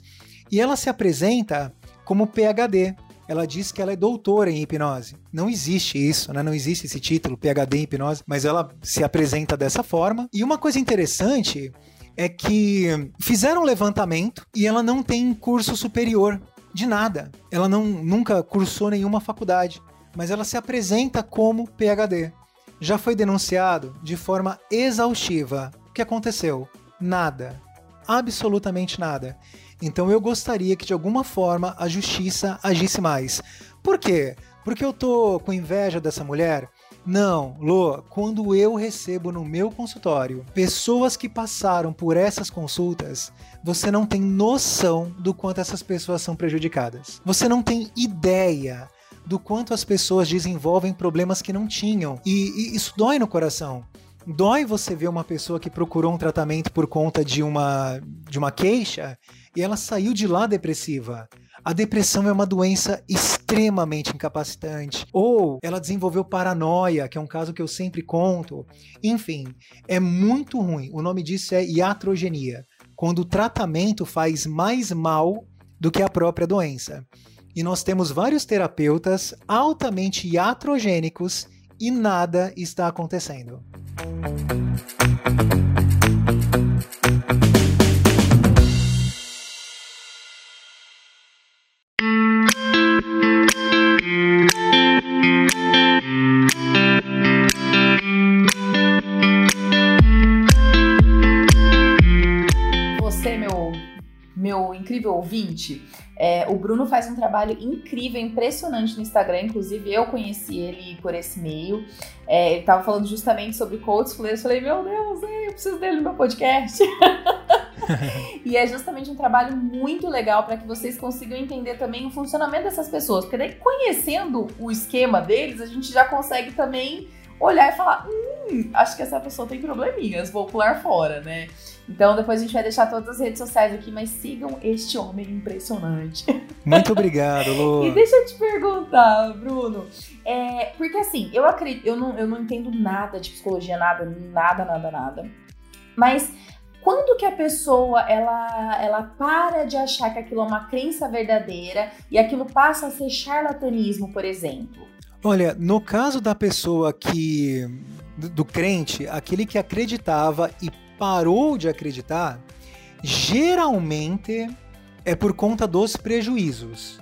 E ela se apresenta como PhD. Ela diz que ela é doutora em hipnose. Não existe isso, né? Não existe esse título, PhD em hipnose, mas ela se apresenta dessa forma. E uma coisa interessante é que fizeram um levantamento e ela não tem curso superior de nada. Ela não nunca cursou nenhuma faculdade, mas ela se apresenta como PhD. Já foi denunciado de forma exaustiva. O que aconteceu? Nada. Absolutamente nada. Então eu gostaria que de alguma forma a justiça agisse mais. Por quê? Porque eu tô com inveja dessa mulher? Não, Lô, quando eu recebo no meu consultório pessoas que passaram por essas consultas, você não tem noção do quanto essas pessoas são prejudicadas. Você não tem ideia do quanto as pessoas desenvolvem problemas que não tinham. E, e isso dói no coração. Dói você ver uma pessoa que procurou um tratamento por conta de uma, de uma queixa e ela saiu de lá depressiva. A depressão é uma doença extremamente incapacitante. Ou ela desenvolveu paranoia, que é um caso que eu sempre conto. Enfim, é muito ruim. O nome disso é iatrogenia, quando o tratamento faz mais mal do que a própria doença. E nós temos vários terapeutas altamente iatrogênicos e nada está acontecendo. Incrível ouvinte, é, o Bruno faz um trabalho incrível, impressionante no Instagram. Inclusive, eu conheci ele por esse meio. É, ele estava falando justamente sobre coaches Eu falei, meu Deus, eu preciso dele no meu podcast. e é justamente um trabalho muito legal para que vocês consigam entender também o funcionamento dessas pessoas. Porque daí, conhecendo o esquema deles, a gente já consegue também olhar e falar: hum, acho que essa pessoa tem probleminhas, vou pular fora, né? Então depois a gente vai deixar todas as redes sociais aqui, mas sigam este homem impressionante. Muito obrigado, Lu. e deixa eu te perguntar, Bruno. É, porque assim, eu acredito, eu não, eu não entendo nada de psicologia, nada, nada, nada, nada. Mas quando que a pessoa ela, ela para de achar que aquilo é uma crença verdadeira e aquilo passa a ser charlatanismo, por exemplo? Olha, no caso da pessoa que do, crente, aquele que acreditava e parou de acreditar, geralmente é por conta dos prejuízos.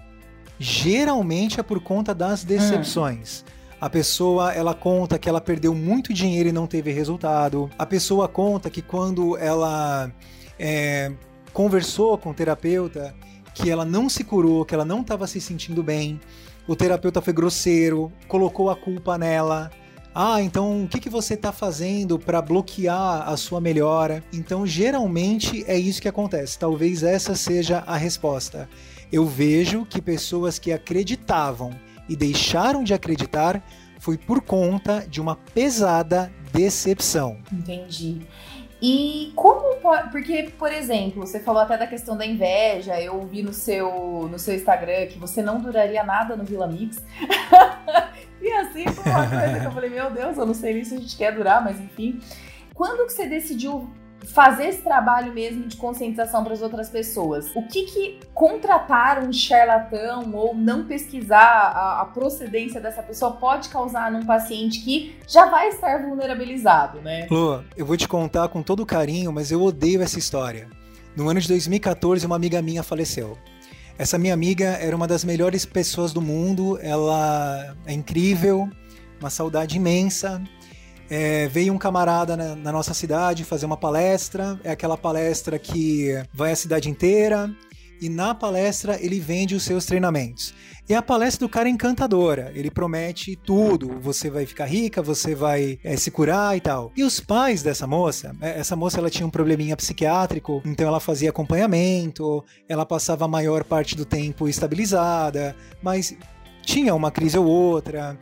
Geralmente é por conta das decepções. Hum. A pessoa, ela conta que ela perdeu muito dinheiro e não teve resultado. A pessoa conta que quando ela é, conversou com o terapeuta, que ela não se curou, que ela não estava se sentindo bem. O terapeuta foi grosseiro, colocou a culpa nela. Ah, então o que, que você está fazendo para bloquear a sua melhora? Então, geralmente é isso que acontece. Talvez essa seja a resposta. Eu vejo que pessoas que acreditavam e deixaram de acreditar foi por conta de uma pesada decepção. Entendi. E como. Porque, por exemplo, você falou até da questão da inveja, eu vi no seu, no seu Instagram que você não duraria nada no Vila Mix. Assim foi uma coisa que eu falei, meu Deus, eu não sei nem se a gente quer durar, mas enfim. Quando que você decidiu fazer esse trabalho mesmo de conscientização para as outras pessoas? O que que contratar um charlatão ou não pesquisar a, a, procedência dessa pessoa pode causar num paciente que já vai estar vulnerabilizado, né? Lu, eu vou te contar com todo carinho, mas eu odeio essa história. No ano de 2014, uma amiga minha faleceu. Essa minha amiga era uma das melhores pessoas do mundo, ela é incrível, uma saudade imensa. É, veio um camarada na, na, nossa cidade fazer uma palestra, é aquela palestra que vai a cidade inteira, e na palestra ele vende os seus treinamentos. E a palestra do cara é encantadora, ele promete tudo, você vai ficar rica, você vai é, se curar e tal. E os pais dessa moça, é, essa moça ela tinha um probleminha psiquiátrico, então ela fazia acompanhamento, ela passava a maior parte do tempo estabilizada, mas tinha uma crise ou outra.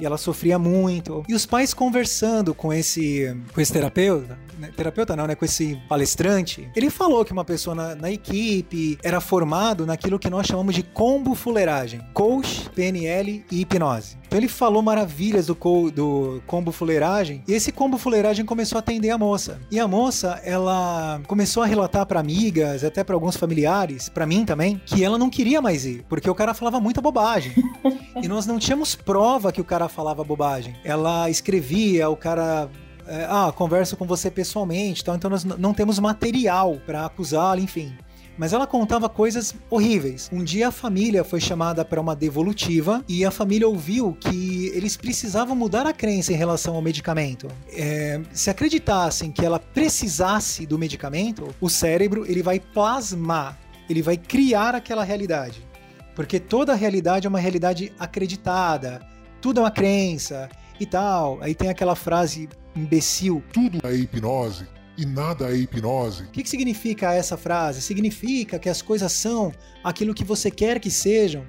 e ela sofria muito. E os pais conversando com esse, com esse terapeuta, né? terapeuta não, né? Com esse palestrante, ele falou que uma pessoa na, na equipe era formado naquilo que nós chamamos de combo fuleiragem: coach, PNL e hipnose. Então ele falou maravilhas do, co do combo fuleiragem e esse combo fuleiragem começou a atender a moça. E a moça, ela começou a relatar para amigas, até para alguns familiares, para mim também, que ela não queria mais ir, porque o cara falava muita bobagem. e nós não tínhamos prova que o cara falava bobagem. Ela escrevia, o cara é, ah, converso com você pessoalmente, então, então nós não temos material para acusá-la, enfim. Mas ela contava coisas horríveis. Um dia a família foi chamada para uma devolutiva e a família ouviu que eles precisavam mudar a crença em relação ao medicamento. É, se acreditassem que ela precisasse do medicamento, o cérebro ele vai plasmar, ele vai criar aquela realidade. Porque toda realidade é uma realidade acreditada, tudo é uma crença e tal. Aí tem aquela frase imbecil. Tudo é hipnose e nada é hipnose. O que, que significa essa frase? Significa que as coisas são aquilo que você quer que sejam.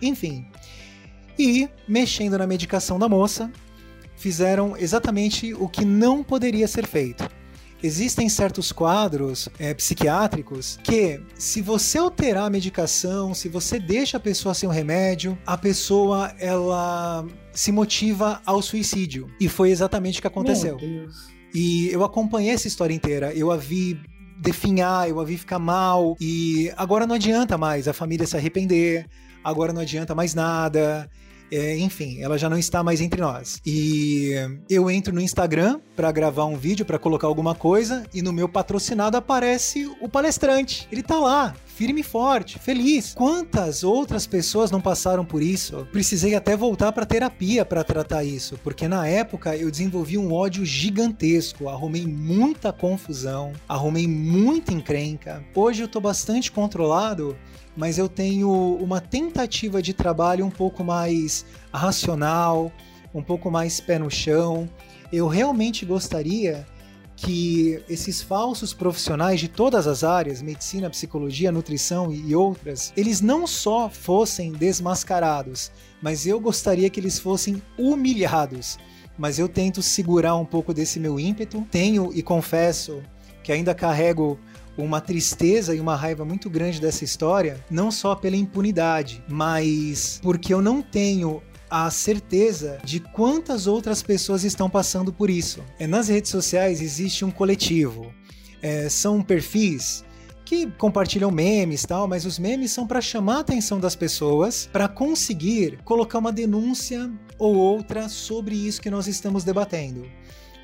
Enfim. E, mexendo na medicação da moça, fizeram exatamente o que não poderia ser feito. Existem certos quadros é, psiquiátricos que, se você alterar a medicação, se você deixa a pessoa sem o remédio, a pessoa ela se motiva ao suicídio. E foi exatamente o que aconteceu. E eu acompanhei essa história inteira. Eu a vi definhar, eu a vi ficar mal. E agora não adianta mais a família se arrepender. Agora não adianta mais nada. É, enfim, ela já não está mais entre nós. E eu entro no Instagram para gravar um vídeo, para colocar alguma coisa, e no meu patrocinado aparece o palestrante. Ele tá lá, firme e forte, feliz. Quantas outras pessoas não passaram por isso? Precisei até voltar para terapia para tratar isso, porque na época eu desenvolvi um ódio gigantesco, arrumei muita confusão, arrumei muita encrenca. Hoje eu tô bastante controlado mas eu tenho uma tentativa de trabalho um pouco mais racional, um pouco mais pé no chão. Eu realmente gostaria que esses falsos profissionais de todas as áreas, medicina, psicologia, nutrição e outras, eles não só fossem desmascarados, mas eu gostaria que eles fossem humilhados. Mas eu tento segurar um pouco desse meu ímpeto. Tenho e confesso que ainda carrego uma tristeza e uma raiva muito grande dessa história, não só pela impunidade, mas porque eu não tenho a certeza de quantas outras pessoas estão passando por isso. É, nas redes sociais existe um coletivo, é, são perfis que compartilham memes tal, mas os memes são para chamar a atenção das pessoas, para conseguir colocar uma denúncia ou outra sobre isso que nós estamos debatendo.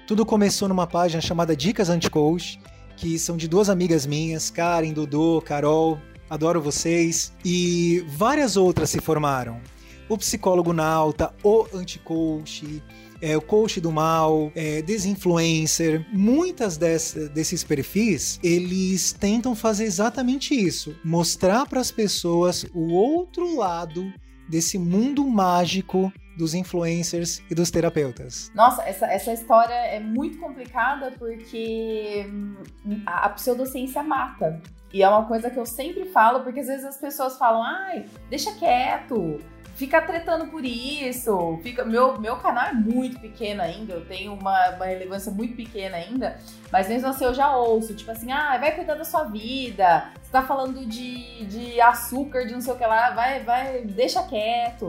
Tudo começou numa página chamada Dicas Anti-Coach, que são de duas amigas minhas, Karen, Dodô, Carol, adoro vocês, e várias outras se formaram. O psicólogo nauta, o anti-coach, é, o coach do mal, é, desinfluencer, muitas desse, desses perfis, eles tentam fazer exatamente isso, mostrar para as pessoas o outro lado desse mundo mágico dos influencers e dos terapeutas. Nossa, essa, essa história é muito complicada porque hum, a, a pseudociência mata. E é uma coisa que eu sempre falo, porque às vezes as pessoas falam, ai, deixa quieto, fica tretando por isso. Fica, meu, meu canal é muito pequeno ainda, eu tenho uma, uma relevância muito pequena ainda, mas mesmo assim eu já ouço, tipo assim, ah, vai cuidar da sua vida, você tá falando de, de açúcar, de não sei o que lá, vai, vai, deixa quieto.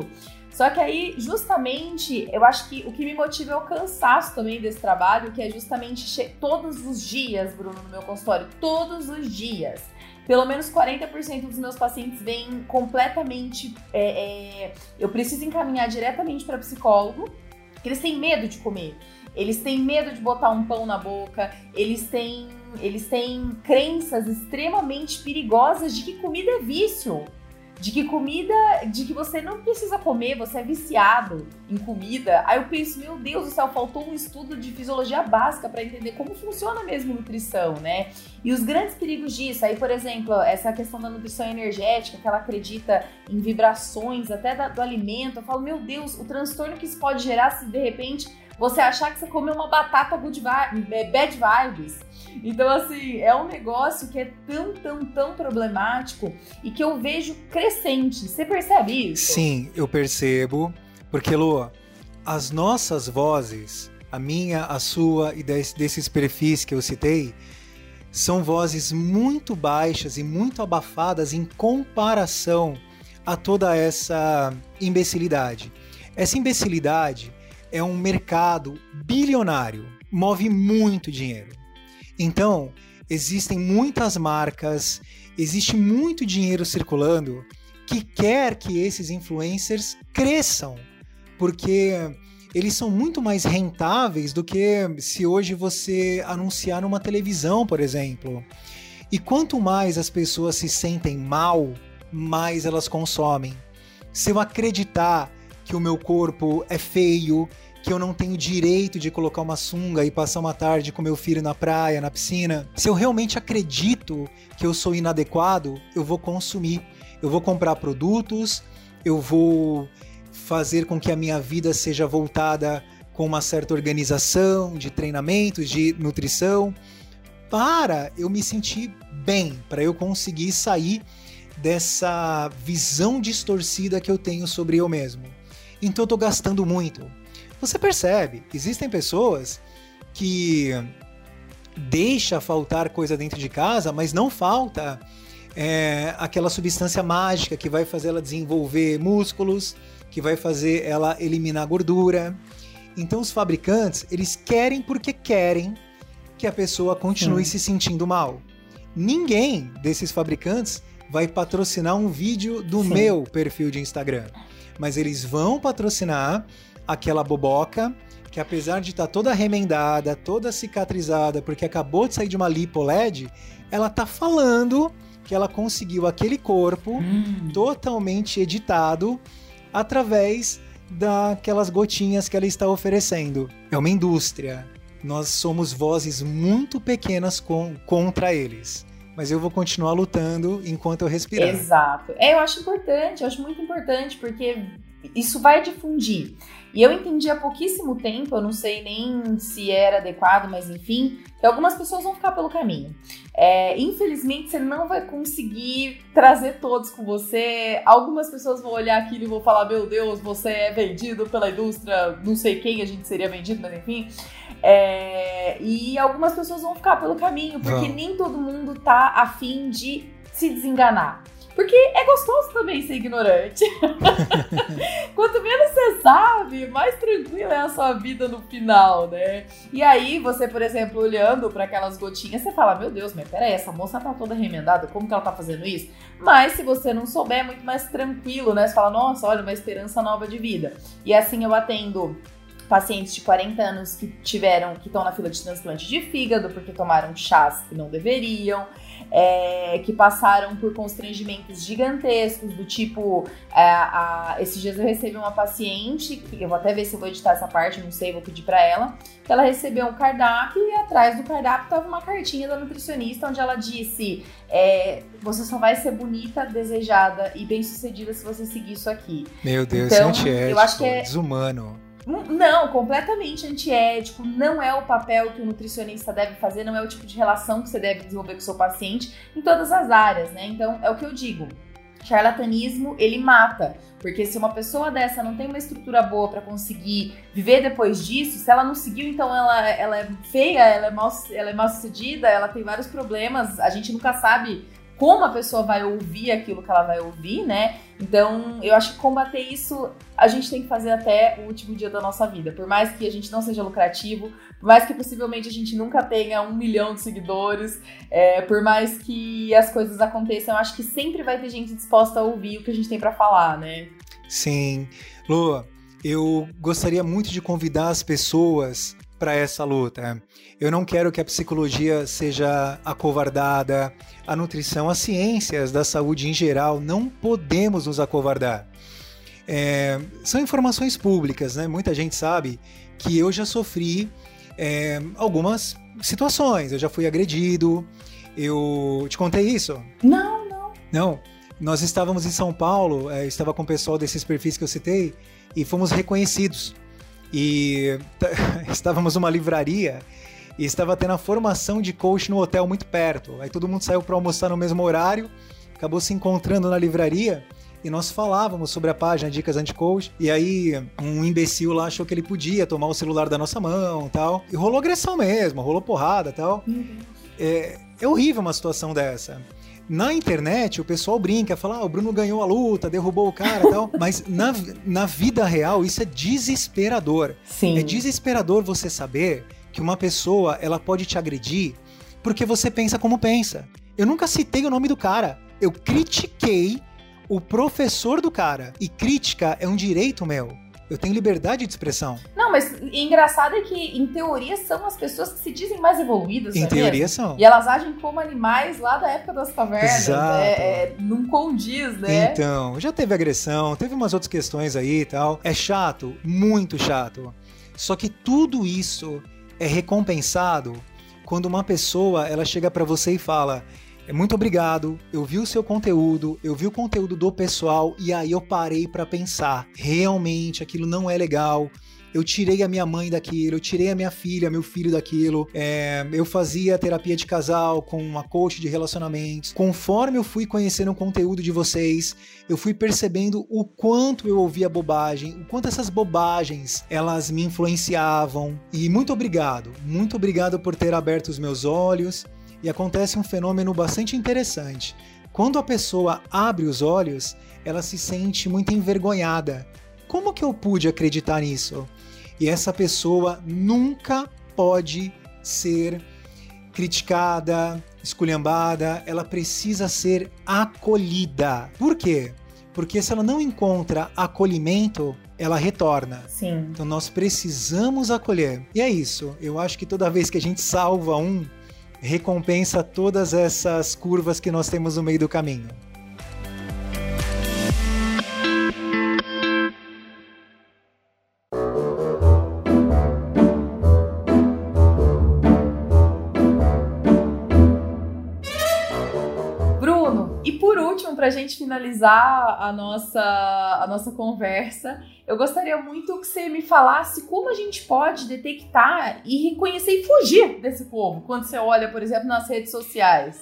Só que aí, justamente, eu acho que o que me motiva é o cansaço também desse trabalho, que é justamente todos os dias, Bruno, no meu consultório, todos os dias. Pelo menos 40% dos meus pacientes vêm completamente. É, é, eu preciso encaminhar diretamente para psicólogo, porque eles têm medo de comer. Eles têm medo de botar um pão na boca, eles têm, eles têm crenças extremamente perigosas de que comida é vício de que comida, de que você não precisa comer, você é viciado em comida. Aí eu penso, meu Deus do céu, faltou um estudo de fisiologia básica para entender como funciona mesmo nutrição, né? E os grandes perigos disso, aí por exemplo, essa questão da nutrição energética, que ela acredita em vibrações até da, do alimento, eu falo, meu Deus, o transtorno que isso pode gerar se de repente você achar que você comeu uma batata good vi bad vibes. Então, assim, é um negócio que é tão, tão, tão problemático e que eu vejo crescente. Você percebe isso? Sim, eu percebo. Porque, Lu, as nossas vozes, a minha, a sua e desse, desses perfis que eu citei, são vozes muito baixas e muito abafadas em comparação a toda essa imbecilidade. Essa imbecilidade é um mercado bilionário, move muito dinheiro. Então, existem muitas marcas, existe muito dinheiro circulando que quer que esses influencers cresçam, porque eles são muito mais rentáveis do que se hoje você anunciar numa televisão, por exemplo. E quanto mais as pessoas se sentem mal, mais elas consomem. Se eu acreditar que o meu corpo é feio, que eu não tenho direito de colocar uma sunga e passar uma tarde com meu filho na praia, na piscina, se eu realmente acredito que eu sou inadequado, eu vou consumir. Eu vou comprar produtos, eu vou fazer com que a minha vida seja voltada com uma certa organização de treinamentos, de nutrição, para eu me sentir bem, para eu conseguir sair dessa visão distorcida que eu tenho sobre eu mesmo. Então eu estou gastando muito. Você percebe, existem pessoas que deixa faltar coisa dentro de casa, mas não falta é, aquela substância mágica que vai fazer ela desenvolver músculos, que vai fazer ela eliminar gordura. Então os fabricantes, eles querem porque querem que a pessoa continue se sentindo mal. Ninguém desses fabricantes vai patrocinar um vídeo do Sim. meu perfil de Instagram, mas eles vão patrocinar aquela boboca que apesar de estar tá toda remendada, toda cicatrizada, porque acabou de sair de uma lipo LED, ela tá falando que ela conseguiu aquele corpo hum. totalmente editado através daquelas gotinhas que ela está oferecendo. É uma indústria. Nós somos vozes muito pequenas com, contra eles. Mas eu vou continuar lutando enquanto eu respirar. Exato. É, eu acho importante, eu acho muito importante, porque isso vai difundir. E eu entendi há pouquíssimo tempo, eu não sei nem se era adequado, mas enfim, que algumas pessoas vão ficar pelo caminho. É, infelizmente, você não vai conseguir trazer todos com você. Algumas pessoas vão olhar aquilo e vão falar: Meu Deus, você é vendido pela indústria, não sei quem a gente seria vendido, mas enfim. É, e algumas pessoas vão ficar pelo caminho, porque nem todo mundo tá afim de se desenganar. Porque é gostoso também ser ignorante. Quanto menos você sabe, mais tranquila é a sua vida no final, né? E aí, você, por exemplo, olhando para aquelas gotinhas, você fala: Meu Deus, mas peraí, essa moça tá toda remendada, como que ela tá fazendo isso? Mas se você não souber, é muito mais tranquilo, né? Você fala: Nossa, olha, uma esperança nova de vida. E assim eu atendo pacientes de 40 anos que tiveram, que estão na fila de transplante de fígado porque tomaram chás que não deveriam é, que passaram por constrangimentos gigantescos, do tipo, é, a, esses dias eu recebi uma paciente, que eu vou até ver se eu vou editar essa parte, não sei, vou pedir para ela, que ela recebeu um cardápio e atrás do cardápio tava uma cartinha da nutricionista onde ela disse: é, você só vai ser bonita, desejada e bem sucedida se você seguir isso aqui. Meu Deus, então, eu acho que é desumano. Não, completamente antiético. Não é o papel que o nutricionista deve fazer, não é o tipo de relação que você deve desenvolver com o seu paciente em todas as áreas, né? Então, é o que eu digo. Charlatanismo, ele mata. Porque se uma pessoa dessa não tem uma estrutura boa para conseguir viver depois disso, se ela não seguiu, então ela, ela é feia, ela é, mal, ela é mal sucedida, ela tem vários problemas, a gente nunca sabe como a pessoa vai ouvir aquilo que ela vai ouvir, né? Então, eu acho que combater isso a gente tem que fazer até o último dia da nossa vida. Por mais que a gente não seja lucrativo, por mais que possivelmente a gente nunca tenha um milhão de seguidores, é, por mais que as coisas aconteçam, eu acho que sempre vai ter gente disposta a ouvir o que a gente tem para falar, né? Sim. Lua, eu gostaria muito de convidar as pessoas para essa luta. Eu não quero que a psicologia seja acovardada, a nutrição, as ciências da saúde em geral, não podemos nos acovardar. É, são informações públicas, né? Muita gente sabe que eu já sofri é, algumas situações, eu já fui agredido. Eu te contei isso? Não, não. Não. Nós estávamos em São Paulo, é, estava com o pessoal desses perfis que eu citei e fomos reconhecidos e estávamos numa livraria e estava tendo a formação de coach no hotel muito perto. Aí todo mundo saiu para almoçar no mesmo horário, acabou se encontrando na livraria e nós falávamos sobre a página Dicas Anti-Coach, e aí um imbecil lá achou que ele podia tomar o celular da nossa mão tal. E rolou agressão mesmo, rolou porrada tal. É, é horrível uma situação dessa. Na internet, o pessoal brinca, fala, ah, o Bruno ganhou a luta, derrubou o cara e tal. Mas na, na vida real, isso é desesperador. Sim. É desesperador você saber que uma pessoa, ela pode te agredir porque você pensa como pensa. Eu nunca citei o nome do cara. Eu critiquei o professor do cara. E crítica é um direito meu. Eu tenho liberdade de expressão. Não, mas o engraçado é que, em teoria, são as pessoas que se dizem mais evoluídas. Em não é teoria mesmo? são. E elas agem como animais lá da época das cavernas. Exato. É, é, não condiz, né? Então, já teve agressão, teve umas outras questões aí e tal. É chato, muito chato. Só que tudo isso é recompensado quando uma pessoa ela chega pra você e fala: "É muito obrigado, eu vi o seu conteúdo, eu vi o conteúdo do pessoal e aí eu parei pra pensar, realmente aquilo não é legal. Eu tirei a minha mãe daquilo, eu tirei a minha filha, meu filho daquilo. É, eu fazia terapia de casal com uma coach de relacionamentos. Conforme eu fui conhecendo o conteúdo de vocês, eu fui percebendo o quanto eu ouvia bobagem, o quanto essas bobagens elas me influenciavam. E muito obrigado, muito obrigado por ter aberto os meus olhos. E acontece um fenômeno bastante interessante. Quando a pessoa abre os olhos, ela se sente muito envergonhada. Como que eu pude acreditar nisso? E essa pessoa nunca pode ser criticada, esculhambada, ela precisa ser acolhida. Por quê? Porque se ela não encontra acolhimento, ela retorna. Sim. Então nós precisamos acolher. E é isso. Eu acho que toda vez que a gente salva um, recompensa todas essas curvas que nós temos no meio do caminho. Para a gente finalizar a nossa, a nossa conversa, eu gostaria muito que você me falasse como a gente pode detectar e reconhecer e fugir desse povo quando você olha, por exemplo, nas redes sociais.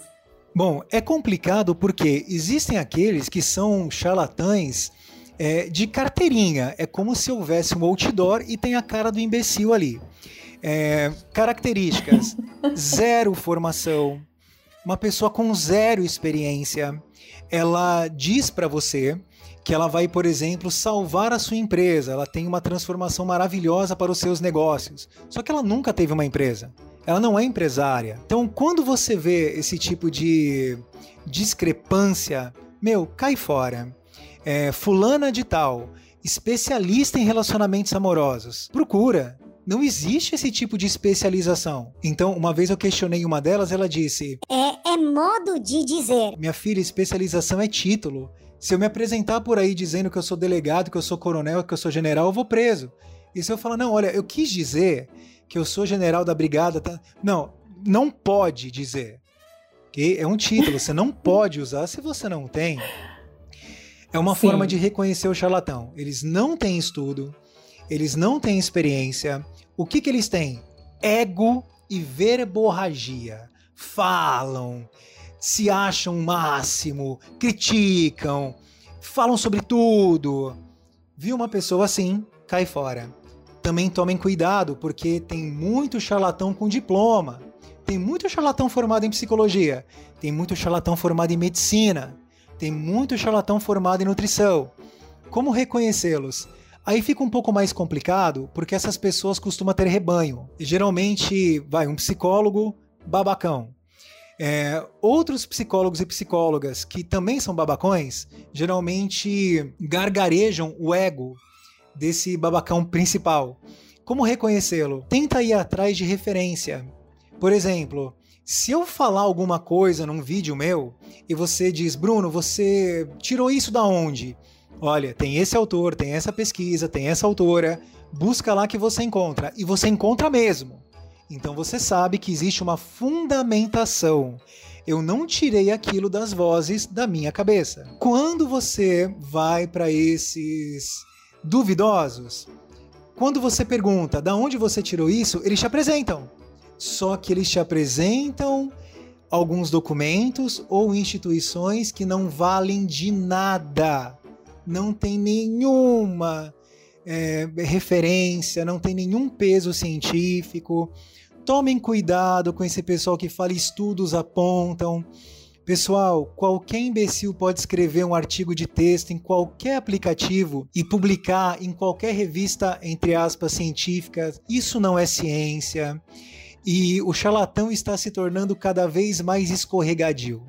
Bom, é complicado porque existem aqueles que são charlatães é, de carteirinha. É como se houvesse um outdoor e tem a cara do imbecil ali. É, características: zero formação, uma pessoa com zero experiência. Ela diz para você que ela vai, por exemplo, salvar a sua empresa. Ela tem uma transformação maravilhosa para os seus negócios. Só que ela nunca teve uma empresa. Ela não é empresária. Então, quando você vê esse tipo de discrepância, meu, cai fora. É, fulana de tal, especialista em relacionamentos amorosos. Procura. Não existe esse tipo de especialização. Então, uma vez eu questionei uma delas, ela disse: É, é modo de dizer. Minha filha, especialização é título. Se eu me apresentar por aí dizendo que eu sou delegado, que eu sou coronel, que eu sou general, eu vou preso. E se eu falar, não, olha, eu quis dizer que eu sou general da brigada, tá? Não, não pode dizer. Que é um título, você não pode usar se você não tem. É uma Sim. forma de reconhecer o charlatão. Eles não têm estudo, eles não têm experiência. O que, que eles têm? Ego e verborragia. Falam, se acham o máximo, criticam, falam sobre tudo. Viu uma pessoa assim, cai fora. Também tomem cuidado, porque tem muito charlatão com diploma. Tem muito charlatão formado em psicologia. Tem muito charlatão formado em medicina. Tem muito charlatão formado em nutrição. Como reconhecê-los? Aí fica um pouco mais complicado, porque essas pessoas costumam ter rebanho. Geralmente, vai um psicólogo babacão. É, outros psicólogos e psicólogas que também são babacões, geralmente gargarejam o ego desse babacão principal. Como reconhecê-lo? Tenta ir atrás de referência. Por exemplo, se eu falar alguma coisa num vídeo meu e você diz, Bruno, você tirou isso da onde? Olha, tem esse autor, tem essa pesquisa, tem essa autora, busca lá que você encontra. E você encontra mesmo. Então você sabe que existe uma fundamentação. Eu não tirei aquilo das vozes da minha cabeça. Quando você vai para esses duvidosos, quando você pergunta da onde você tirou isso, eles te apresentam. Só que eles te apresentam alguns documentos ou instituições que não valem de nada. Não tem nenhuma é, referência, não tem nenhum peso científico. Tomem cuidado com esse pessoal que fala estudos apontam. Pessoal, qualquer imbecil pode escrever um artigo de texto em qualquer aplicativo e publicar em qualquer revista, entre aspas, científica. Isso não é ciência. E o charlatão está se tornando cada vez mais escorregadio.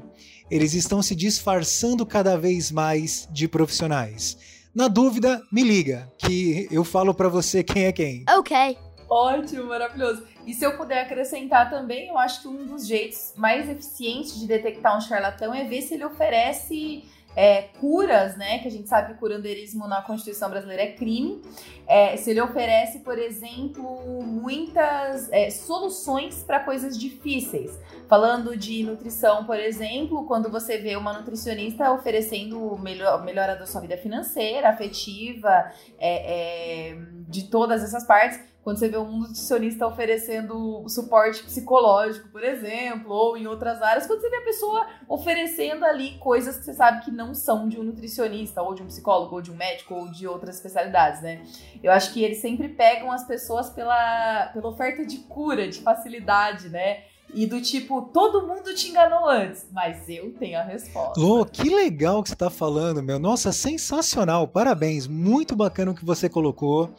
Eles estão se disfarçando cada vez mais de profissionais. Na dúvida, me liga, que eu falo para você quem é quem. Ok. Ótimo, maravilhoso. E se eu puder acrescentar também, eu acho que um dos jeitos mais eficientes de detectar um charlatão é ver se ele oferece é, curas, né? Que a gente sabe que o curandeirismo na Constituição brasileira é crime. É, se ele oferece, por exemplo, muitas é, soluções para coisas difíceis. Falando de nutrição, por exemplo, quando você vê uma nutricionista oferecendo melhor, melhora da sua vida financeira, afetiva, é, é, de todas essas partes quando você vê um nutricionista oferecendo suporte psicológico, por exemplo, ou em outras áreas, quando você vê a pessoa oferecendo ali coisas que você sabe que não são de um nutricionista, ou de um psicólogo, ou de um médico, ou de outras especialidades, né? Eu acho que eles sempre pegam as pessoas pela, pela oferta de cura, de facilidade, né? E do tipo, todo mundo te enganou antes, mas eu tenho a resposta. Lô, que legal que você tá falando, meu. Nossa, sensacional. Parabéns. Muito bacana o que você colocou.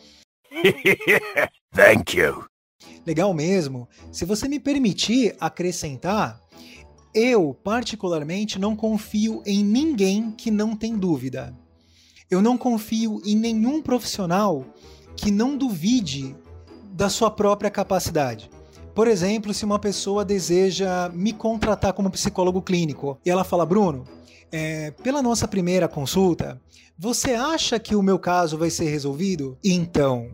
Thank you. Legal mesmo. Se você me permitir acrescentar, eu, particularmente, não confio em ninguém que não tem dúvida. Eu não confio em nenhum profissional que não duvide da sua própria capacidade. Por exemplo, se uma pessoa deseja me contratar como psicólogo clínico e ela fala, Bruno, é, pela nossa primeira consulta, você acha que o meu caso vai ser resolvido? Então,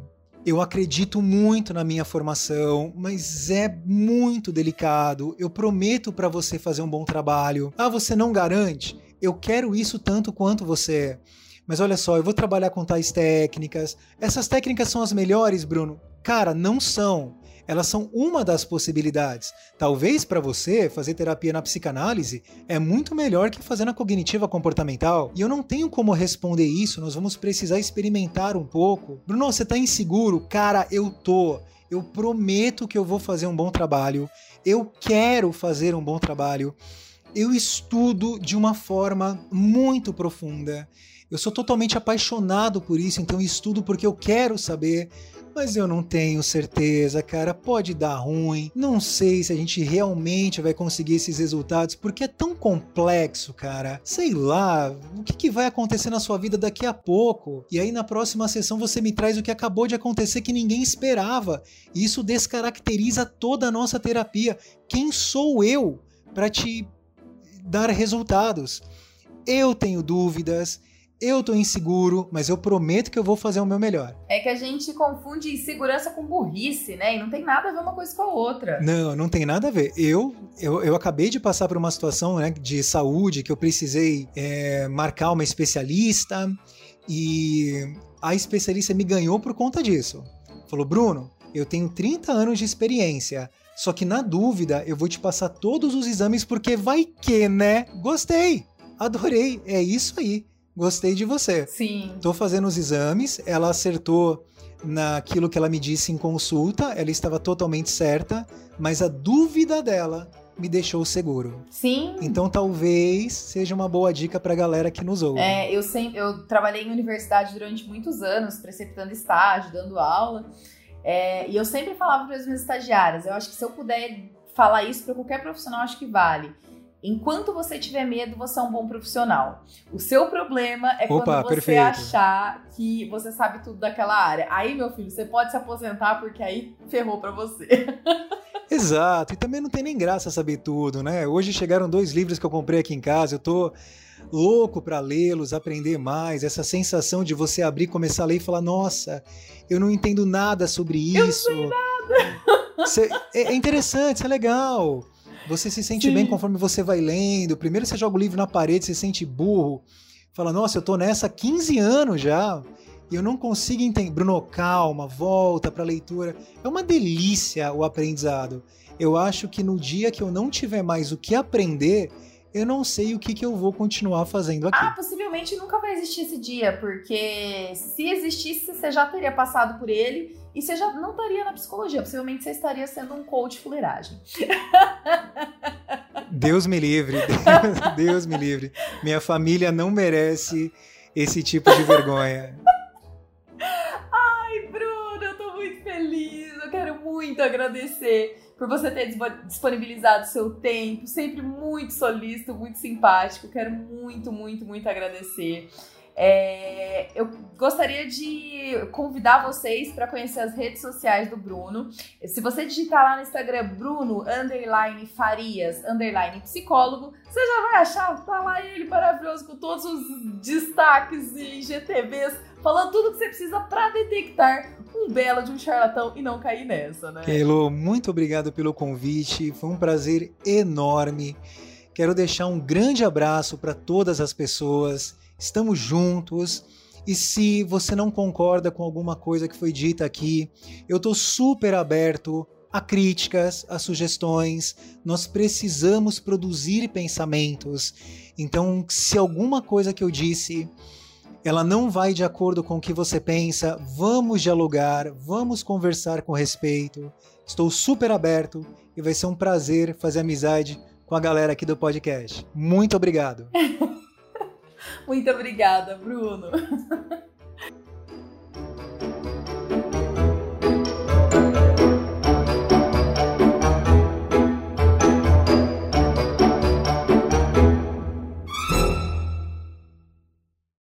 eu acredito muito na minha formação, mas é muito delicado. Eu prometo para você fazer um bom trabalho. Ah, você não garante? Eu quero isso tanto quanto você. Mas olha só, eu vou trabalhar com tais técnicas. Essas técnicas são as melhores, Bruno? Cara, não são elas são uma das possibilidades. Talvez para você fazer terapia na psicanálise é muito melhor que fazer na cognitiva comportamental. E eu não tenho como responder isso, nós vamos precisar experimentar um pouco. Bruno, você tá inseguro? Cara, eu tô. Eu prometo que eu vou fazer um bom trabalho. Eu quero fazer um bom trabalho. Eu estudo de uma forma muito profunda. Eu sou totalmente apaixonado por isso, então estudo porque eu quero saber mas eu não tenho certeza, cara. Pode dar ruim. Não sei se a gente realmente vai conseguir esses resultados, porque é tão complexo, cara. Sei lá, o que, que vai acontecer na sua vida daqui a pouco? E aí na próxima sessão você me traz o que acabou de acontecer que ninguém esperava. Isso descaracteriza toda a nossa terapia. Quem sou eu para te dar resultados? Eu tenho dúvidas, eu tô inseguro, mas eu prometo que eu vou fazer o meu melhor. É que a gente confunde insegurança com burrice, né? E não tem nada a ver uma coisa com a outra. Não, não tem nada a ver. Eu, eu, eu acabei de passar por uma situação né, de saúde que eu precisei é, marcar uma especialista e a especialista me ganhou por conta disso. Falou, Bruno, eu tenho 30 anos de experiência. Só que na dúvida, eu vou te passar todos os exames porque vai que, né? Gostei, adorei, é isso aí gostei de você. Sim. Tô fazendo os exames, ela acertou naquilo que ela me disse em consulta, ela estava totalmente certa, mas a dúvida dela me deixou seguro. Sim. Então talvez seja uma boa dica pra galera que nos ouve. É, eu sempre eu trabalhei em universidade durante muitos anos, preceptando estágio, dando aula. É, e eu sempre falava para as minhas estagiárias, eu acho que se eu puder falar isso para qualquer profissional, acho que vale Enquanto você tiver medo, você é um bom profissional. O seu problema é Opa, quando você perfeito. achar que você sabe tudo daquela área. Aí, meu filho, você pode se aposentar porque aí ferrou para você. Exato, e também não tem nem graça saber tudo, né? Hoje chegaram dois livros que eu comprei aqui em casa, eu tô louco para lê-los, aprender mais, essa sensação de você abrir, começar a ler e falar: "Nossa, eu não entendo nada sobre isso". Eu não sei nada. Cê, é, é interessante, isso é legal. Você se sente Sim. bem conforme você vai lendo. Primeiro você joga o livro na parede, você se sente burro. Fala, nossa, eu tô nessa há 15 anos já. E eu não consigo entender. Bruno, calma, volta pra leitura. É uma delícia o aprendizado. Eu acho que no dia que eu não tiver mais o que aprender, eu não sei o que, que eu vou continuar fazendo aqui. Ah, possivelmente nunca vai existir esse dia, porque se existisse, você já teria passado por ele e você já não estaria na psicologia. Possivelmente você estaria sendo um coach fuleiragem. Deus me livre, Deus me livre. Minha família não merece esse tipo de vergonha. Ai, Bruno, eu tô muito feliz. Eu quero muito agradecer por você ter disponibilizado seu tempo, sempre muito solícito, muito simpático. Quero muito, muito, muito agradecer. É, eu gostaria de convidar vocês para conhecer as redes sociais do Bruno. Se você digitar lá no Instagram Bruno underline Farias underline psicólogo, você já vai achar tá lá ele maravilhoso com todos os destaques e GTVs falando tudo que você precisa para detectar um belo de um charlatão e não cair nessa, né? Keilo, muito obrigado pelo convite. Foi um prazer enorme. Quero deixar um grande abraço para todas as pessoas estamos juntos. E se você não concorda com alguma coisa que foi dita aqui, eu estou super aberto a críticas, a sugestões. Nós precisamos produzir pensamentos. Então, se alguma coisa que eu disse ela não vai de acordo com o que você pensa, vamos dialogar, vamos conversar com respeito. Estou super aberto e vai ser um prazer fazer amizade com a galera aqui do podcast. Muito obrigado. Muito obrigada, Bruno.